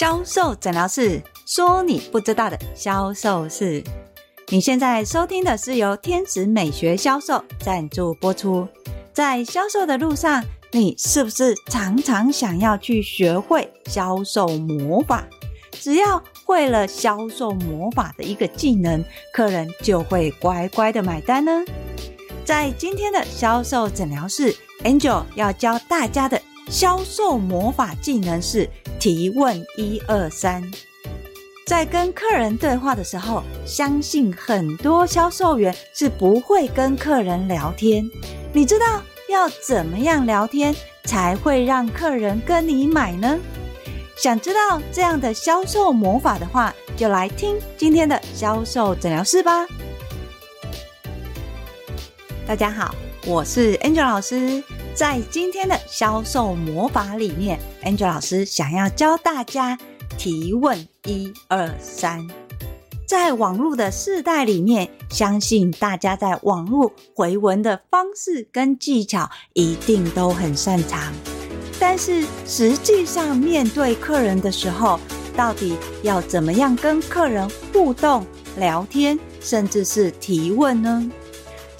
销售诊疗室说：“你不知道的销售事。”你现在收听的是由天使美学销售赞助播出。在销售的路上，你是不是常常想要去学会销售魔法？只要会了销售魔法的一个技能，客人就会乖乖的买单呢？在今天的销售诊疗室，Angel 要教大家的销售魔法技能是提问一二三。在跟客人对话的时候，相信很多销售员是不会跟客人聊天。你知道要怎么样聊天才会让客人跟你买呢？想知道这样的销售魔法的话，就来听今天的销售诊疗室吧。大家好，我是 Angel 老师。在今天的销售魔法里面，Angel 老师想要教大家提问一二三。在网络的世代里面，相信大家在网络回文的方式跟技巧一定都很擅长。但是实际上面对客人的时候，到底要怎么样跟客人互动、聊天，甚至是提问呢？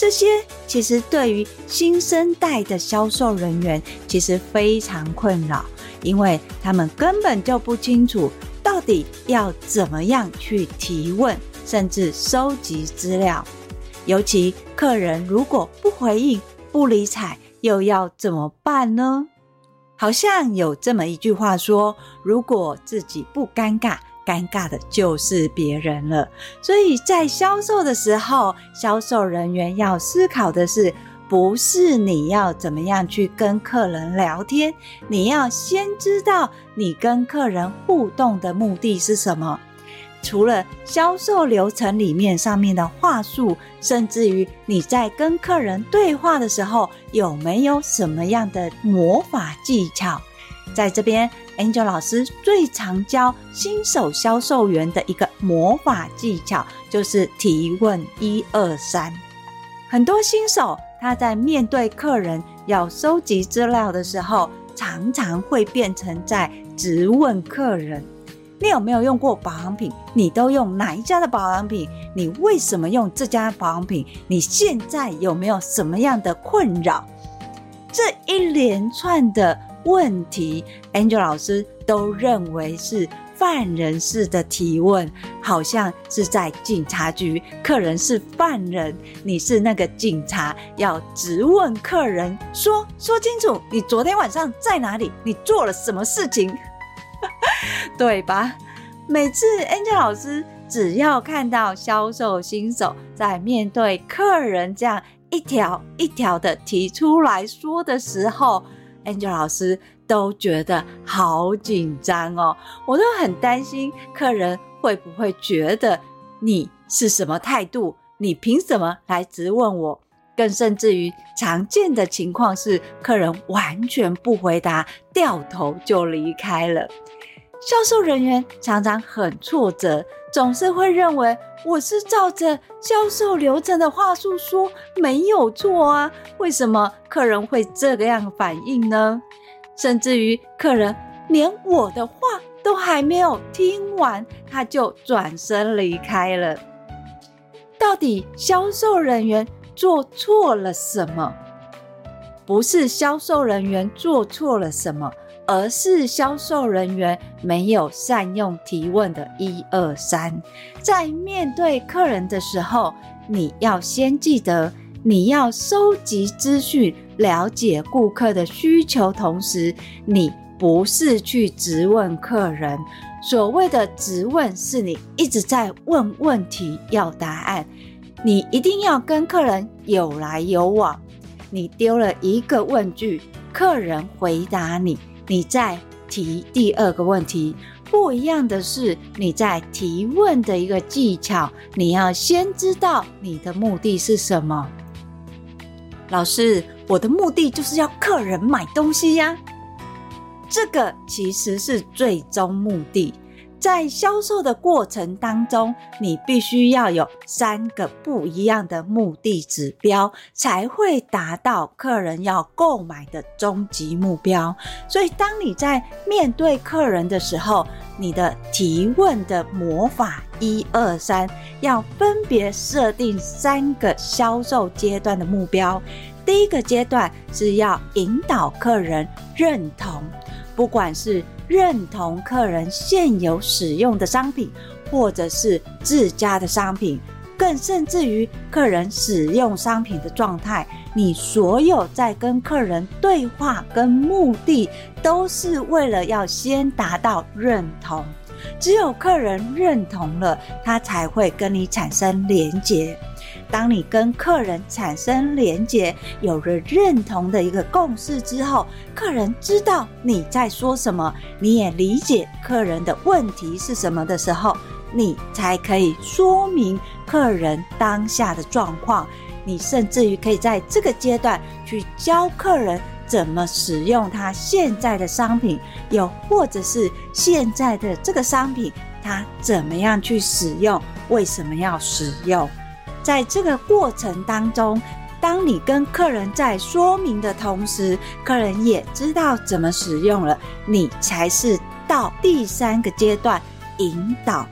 这些其实对于新生代的销售人员其实非常困扰，因为他们根本就不清楚到底要怎么样去提问，甚至收集资料。尤其客人如果不回应、不理睬，又要怎么办呢？好像有这么一句话说：如果自己不尴尬。尴尬的就是别人了，所以在销售的时候，销售人员要思考的是，不是你要怎么样去跟客人聊天，你要先知道你跟客人互动的目的是什么。除了销售流程里面上面的话术，甚至于你在跟客人对话的时候，有没有什么样的魔法技巧？在这边，Angel 老师最常教新手销售员的一个魔法技巧，就是提问一二三。很多新手他在面对客人要收集资料的时候，常常会变成在质问客人：你有没有用过保养品？你都用哪一家的保养品？你为什么用这家保养品？你现在有没有什么样的困扰？这一连串的。问题，Angel 老师都认为是犯人式的提问，好像是在警察局，客人是犯人，你是那个警察，要直问客人说，说清楚，你昨天晚上在哪里？你做了什么事情？对吧？每次 Angel 老师只要看到销售新手在面对客人这样一条一条的提出来说的时候，Angel 老师都觉得好紧张哦，我都很担心客人会不会觉得你是什么态度？你凭什么来质问我？更甚至于常见的情况是，客人完全不回答，掉头就离开了。销售人员常常很挫折，总是会认为我是照着销售流程的话术说，没有错啊，为什么客人会这个样反应呢？甚至于客人连我的话都还没有听完，他就转身离开了。到底销售人员做错了什么？不是销售人员做错了什么。而是销售人员没有善用提问的一二三，在面对客人的时候，你要先记得，你要收集资讯，了解顾客的需求，同时你不是去质问客人。所谓的质问，是你一直在问问题要答案，你一定要跟客人有来有往。你丢了一个问句，客人回答你。你再提第二个问题，不一样的是，你在提问的一个技巧，你要先知道你的目的是什么。老师，我的目的就是要客人买东西呀，这个其实是最终目的。在销售的过程当中，你必须要有三个不一样的目的指标，才会达到客人要购买的终极目标。所以，当你在面对客人的时候，你的提问的魔法一二三，要分别设定三个销售阶段的目标。第一个阶段是要引导客人认同，不管是认同客人现有使用的商品，或者是自家的商品。更甚至于客人使用商品的状态，你所有在跟客人对话跟目的，都是为了要先达到认同。只有客人认同了，他才会跟你产生连结。当你跟客人产生连结，有了认同的一个共识之后，客人知道你在说什么，你也理解客人的问题是什么的时候，你才可以说明客人当下的状况。你甚至于可以在这个阶段去教客人怎么使用他现在的商品，又或者是现在的这个商品，他怎么样去使用，为什么要使用。在这个过程当中，当你跟客人在说明的同时，客人也知道怎么使用了，你才是到第三个阶段，引导。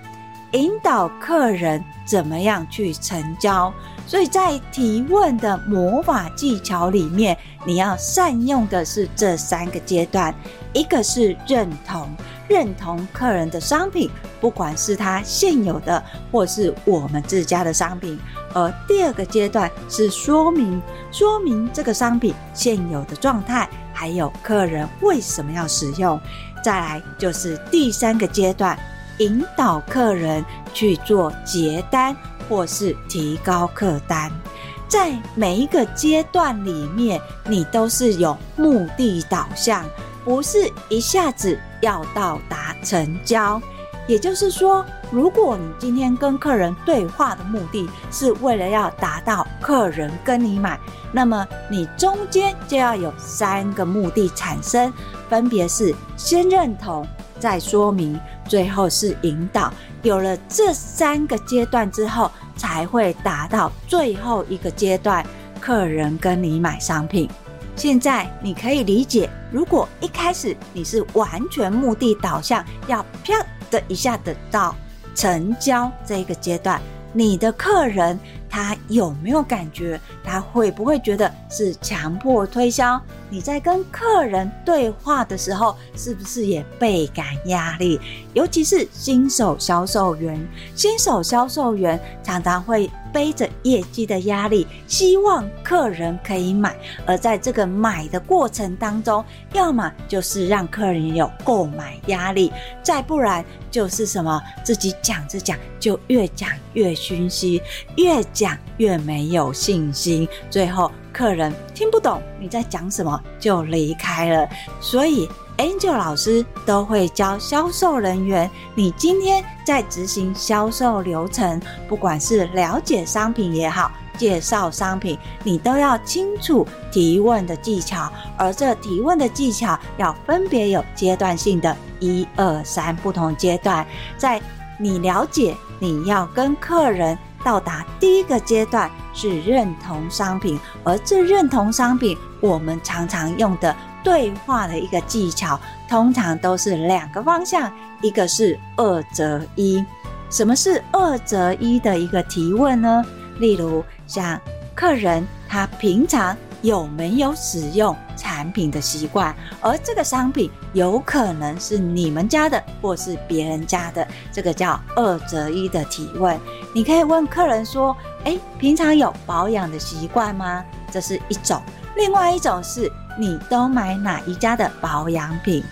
引导客人怎么样去成交，所以在提问的魔法技巧里面，你要善用的是这三个阶段：一个是认同，认同客人的商品，不管是他现有的或是我们自家的商品；而第二个阶段是说明，说明这个商品现有的状态，还有客人为什么要使用；再来就是第三个阶段。引导客人去做结单或是提高客单，在每一个阶段里面，你都是有目的导向，不是一下子要到达成交。也就是说，如果你今天跟客人对话的目的是为了要达到客人跟你买，那么你中间就要有三个目的产生，分别是先认同。再说明，最后是引导。有了这三个阶段之后，才会达到最后一个阶段，客人跟你买商品。现在你可以理解，如果一开始你是完全目的导向，要啪的一下得到成交这个阶段，你的客人。他有没有感觉？他会不会觉得是强迫推销？你在跟客人对话的时候，是不是也倍感压力？尤其是新手销售员，新手销售员常常会背着业绩的压力，希望客人可以买。而在这个买的过程当中，要么就是让客人有购买压力，再不然就是什么自己讲着讲就越讲越熏心，越讲越没有信心，最后客人听不懂你在讲什么就离开了。所以，Angel 老师都会教销售人员，你今天在执行销售流程，不管是了解商品也好，介绍商品，你都要清楚提问的技巧，而这提问的技巧要分别有阶段性的一二三不同阶段，在你了解你要跟客人。到达第一个阶段是认同商品，而这认同商品，我们常常用的对话的一个技巧，通常都是两个方向，一个是二择一。什么是二择一的一个提问呢？例如像客人他平常。有没有使用产品的习惯？而这个商品有可能是你们家的，或是别人家的，这个叫二择一的提问。你可以问客人说：“诶，平常有保养的习惯吗？”这是一种。另外一种是你都买哪一家的保养品？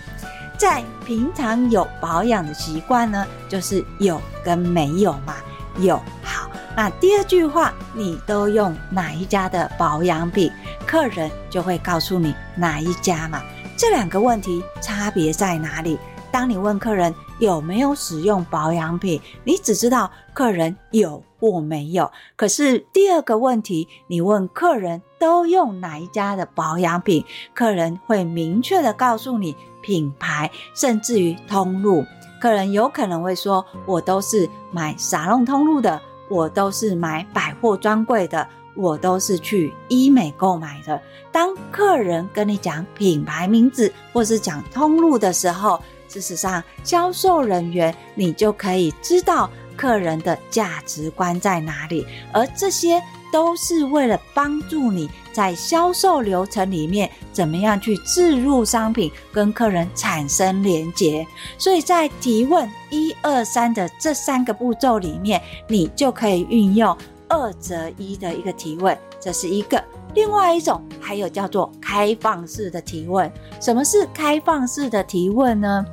在平常有保养的习惯呢，就是有跟没有嘛？有。好，那第二句话，你都用哪一家的保养品？客人就会告诉你哪一家嘛。这两个问题差别在哪里？当你问客人有没有使用保养品，你只知道客人有或没有。可是第二个问题，你问客人都用哪一家的保养品，客人会明确的告诉你品牌，甚至于通路。客人有可能会说：“我都是买沙龙通路的，我都是买百货专柜的。”我都是去医美购买的。当客人跟你讲品牌名字或是讲通路的时候，事实上，销售人员你就可以知道客人的价值观在哪里，而这些都是为了帮助你在销售流程里面怎么样去置入商品，跟客人产生连结。所以在提问一二三的这三个步骤里面，你就可以运用二择一的一个提问，这是一个。另外一种还有叫做开放式的提问。什么是开放式的提问呢？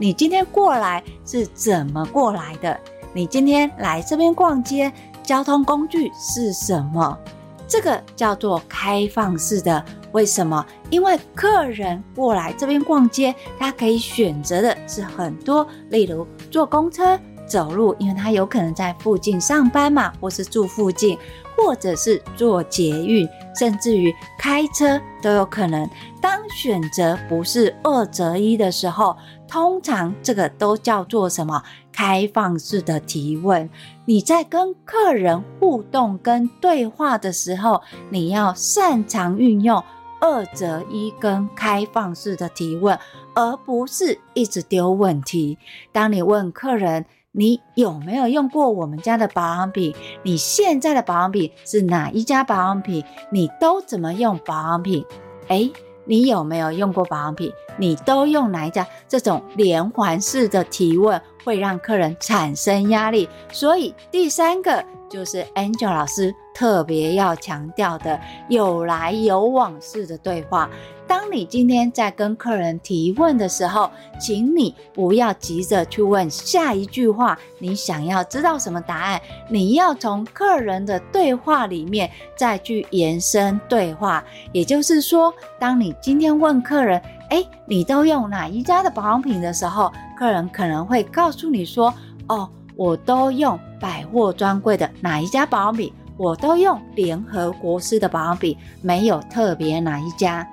你今天过来是怎么过来的？你今天来这边逛街，交通工具是什么？这个叫做开放式的。为什么？因为客人过来这边逛街，他可以选择的是很多，例如坐公车、走路，因为他有可能在附近上班嘛，或是住附近。或者是坐捷运，甚至于开车都有可能。当选择不是二择一的时候，通常这个都叫做什么？开放式的提问。你在跟客人互动跟对话的时候，你要擅长运用二择一跟开放式的提问，而不是一直丢问题。当你问客人，你有没有用过我们家的保养品？你现在的保养品是哪一家保养品？你都怎么用保养品？诶，你有没有用过保养品？你都用哪一家？这种连环式的提问会让客人产生压力。所以第三个就是 Angel 老师特别要强调的有来有往式的对话。当你今天在跟客人提问的时候，请你不要急着去问下一句话，你想要知道什么答案？你要从客人的对话里面再去延伸对话。也就是说，当你今天问客人，诶，你都用哪一家的保养品的时候，客人可能会告诉你说，哦，我都用百货专柜的哪一家保养品，我都用联合国师的保养品，没有特别哪一家。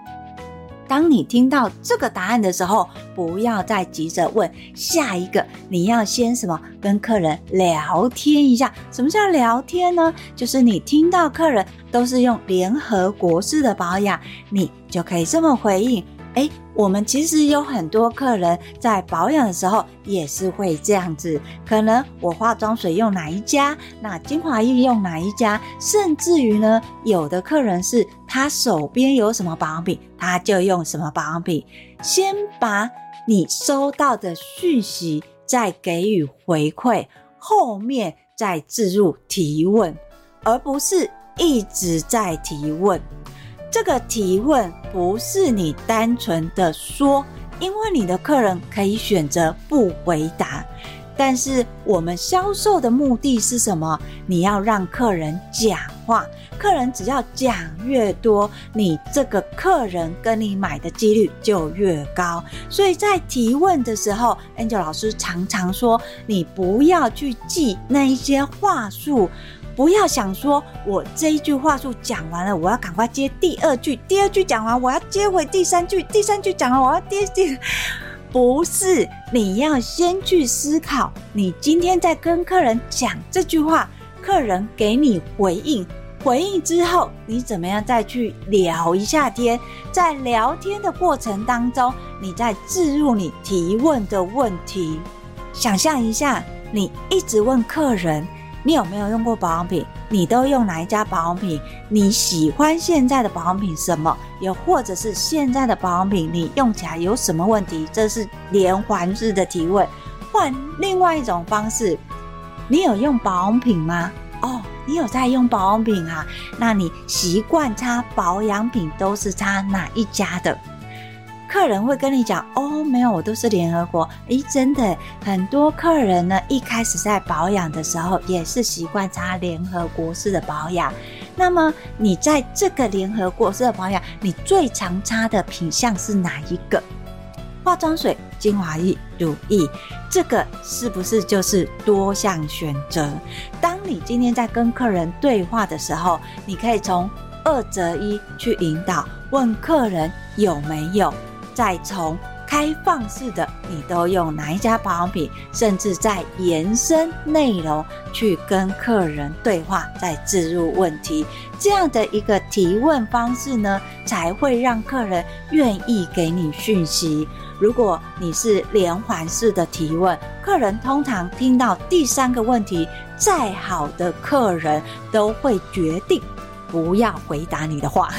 当你听到这个答案的时候，不要再急着问下一个，你要先什么？跟客人聊天一下。什么叫聊天呢？就是你听到客人都是用联合国式的保养，你就可以这么回应。诶，我们其实有很多客人在保养的时候也是会这样子，可能我化妆水用哪一家，那精华液用哪一家，甚至于呢，有的客人是他手边有什么保养品，他就用什么保养品。先把你收到的讯息再给予回馈，后面再置入提问，而不是一直在提问。这个提问不是你单纯的说，因为你的客人可以选择不回答。但是我们销售的目的是什么？你要让客人讲话，客人只要讲越多，你这个客人跟你买的几率就越高。所以在提问的时候，Angel 老师常常说，你不要去记那一些话术。不要想说，我这一句话术讲完了，我要赶快接第二句。第二句讲完，我要接回第三句。第三句讲完，我要接第……不是，你要先去思考，你今天在跟客人讲这句话，客人给你回应，回应之后，你怎么样再去聊一下天？在聊天的过程当中，你再置入你提问的问题。想象一下，你一直问客人。你有没有用过保养品？你都用哪一家保养品？你喜欢现在的保养品什么？又或者是现在的保养品你用起来有什么问题？这是连环式的提问。换另外一种方式，你有用保养品吗？哦，你有在用保养品啊？那你习惯擦保养品都是擦哪一家的？客人会跟你讲哦，没有，我都是联合国。诶，真的，很多客人呢，一开始在保养的时候也是习惯擦联合国式的保养。那么你在这个联合国式的保养，你最常擦的品项是哪一个？化妆水、精华液、乳液，这个是不是就是多项选择？当你今天在跟客人对话的时候，你可以从二择一去引导，问客人有没有。再从开放式的，你都用哪一家保养品，甚至在延伸内容去跟客人对话，再置入问题，这样的一个提问方式呢，才会让客人愿意给你讯息。如果你是连环式的提问，客人通常听到第三个问题，再好的客人都会决定不要回答你的话，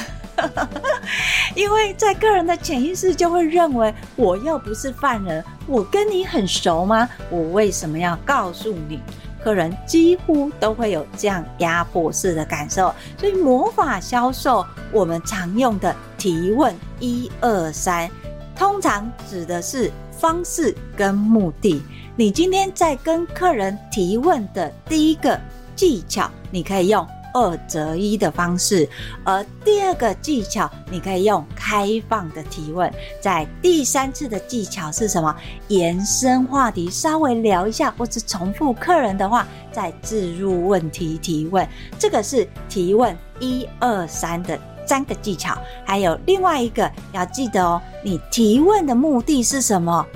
因为在个人的潜意识就会认为，我又不是犯人，我跟你很熟吗？我为什么要告诉你？客人几乎都会有这样压迫式的感受，所以魔法销售我们常用的提问一二三，通常指的是方式跟目的。你今天在跟客人提问的第一个技巧，你可以用。二择一的方式，而第二个技巧，你可以用开放的提问。在第三次的技巧是什么？延伸话题，稍微聊一下，或是重复客人的话，再置入问题提问。这个是提问一二三的三个技巧。还有另外一个要记得哦，你提问的目的是什么？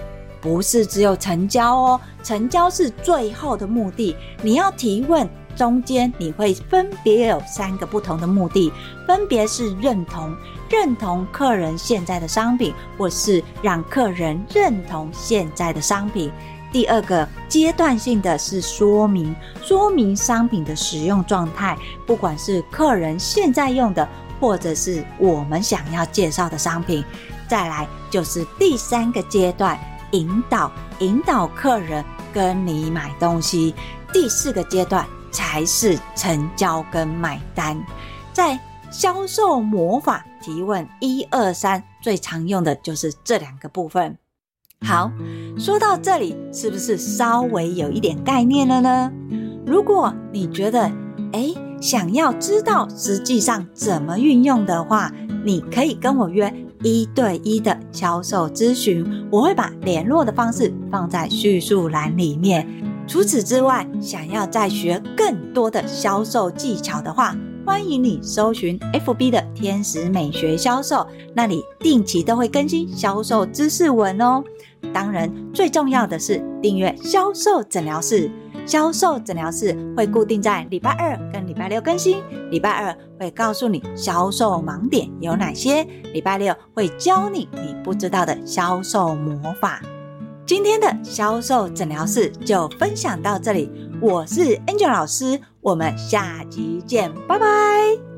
不是只有成交哦，成交是最后的目的。你要提问。中间你会分别有三个不同的目的，分别是认同、认同客人现在的商品，或是让客人认同现在的商品。第二个阶段性的是说明，说明商品的使用状态，不管是客人现在用的，或者是我们想要介绍的商品。再来就是第三个阶段，引导，引导客人跟你买东西。第四个阶段。才是成交跟买单，在销售魔法提问一二三，最常用的就是这两个部分。好，说到这里，是不是稍微有一点概念了呢？如果你觉得诶，想要知道实际上怎么运用的话，你可以跟我约一对一的销售咨询，我会把联络的方式放在叙述栏里面。除此之外，想要再学更多的销售技巧的话，欢迎你搜寻 FB 的天使美学销售，那里定期都会更新销售知识文哦。当然，最重要的是订阅销售诊疗室。销售诊疗室会固定在礼拜二跟礼拜六更新，礼拜二会告诉你销售盲点有哪些，礼拜六会教你你不知道的销售魔法。今天的销售诊疗室就分享到这里，我是 Angel 老师，我们下集见，拜拜。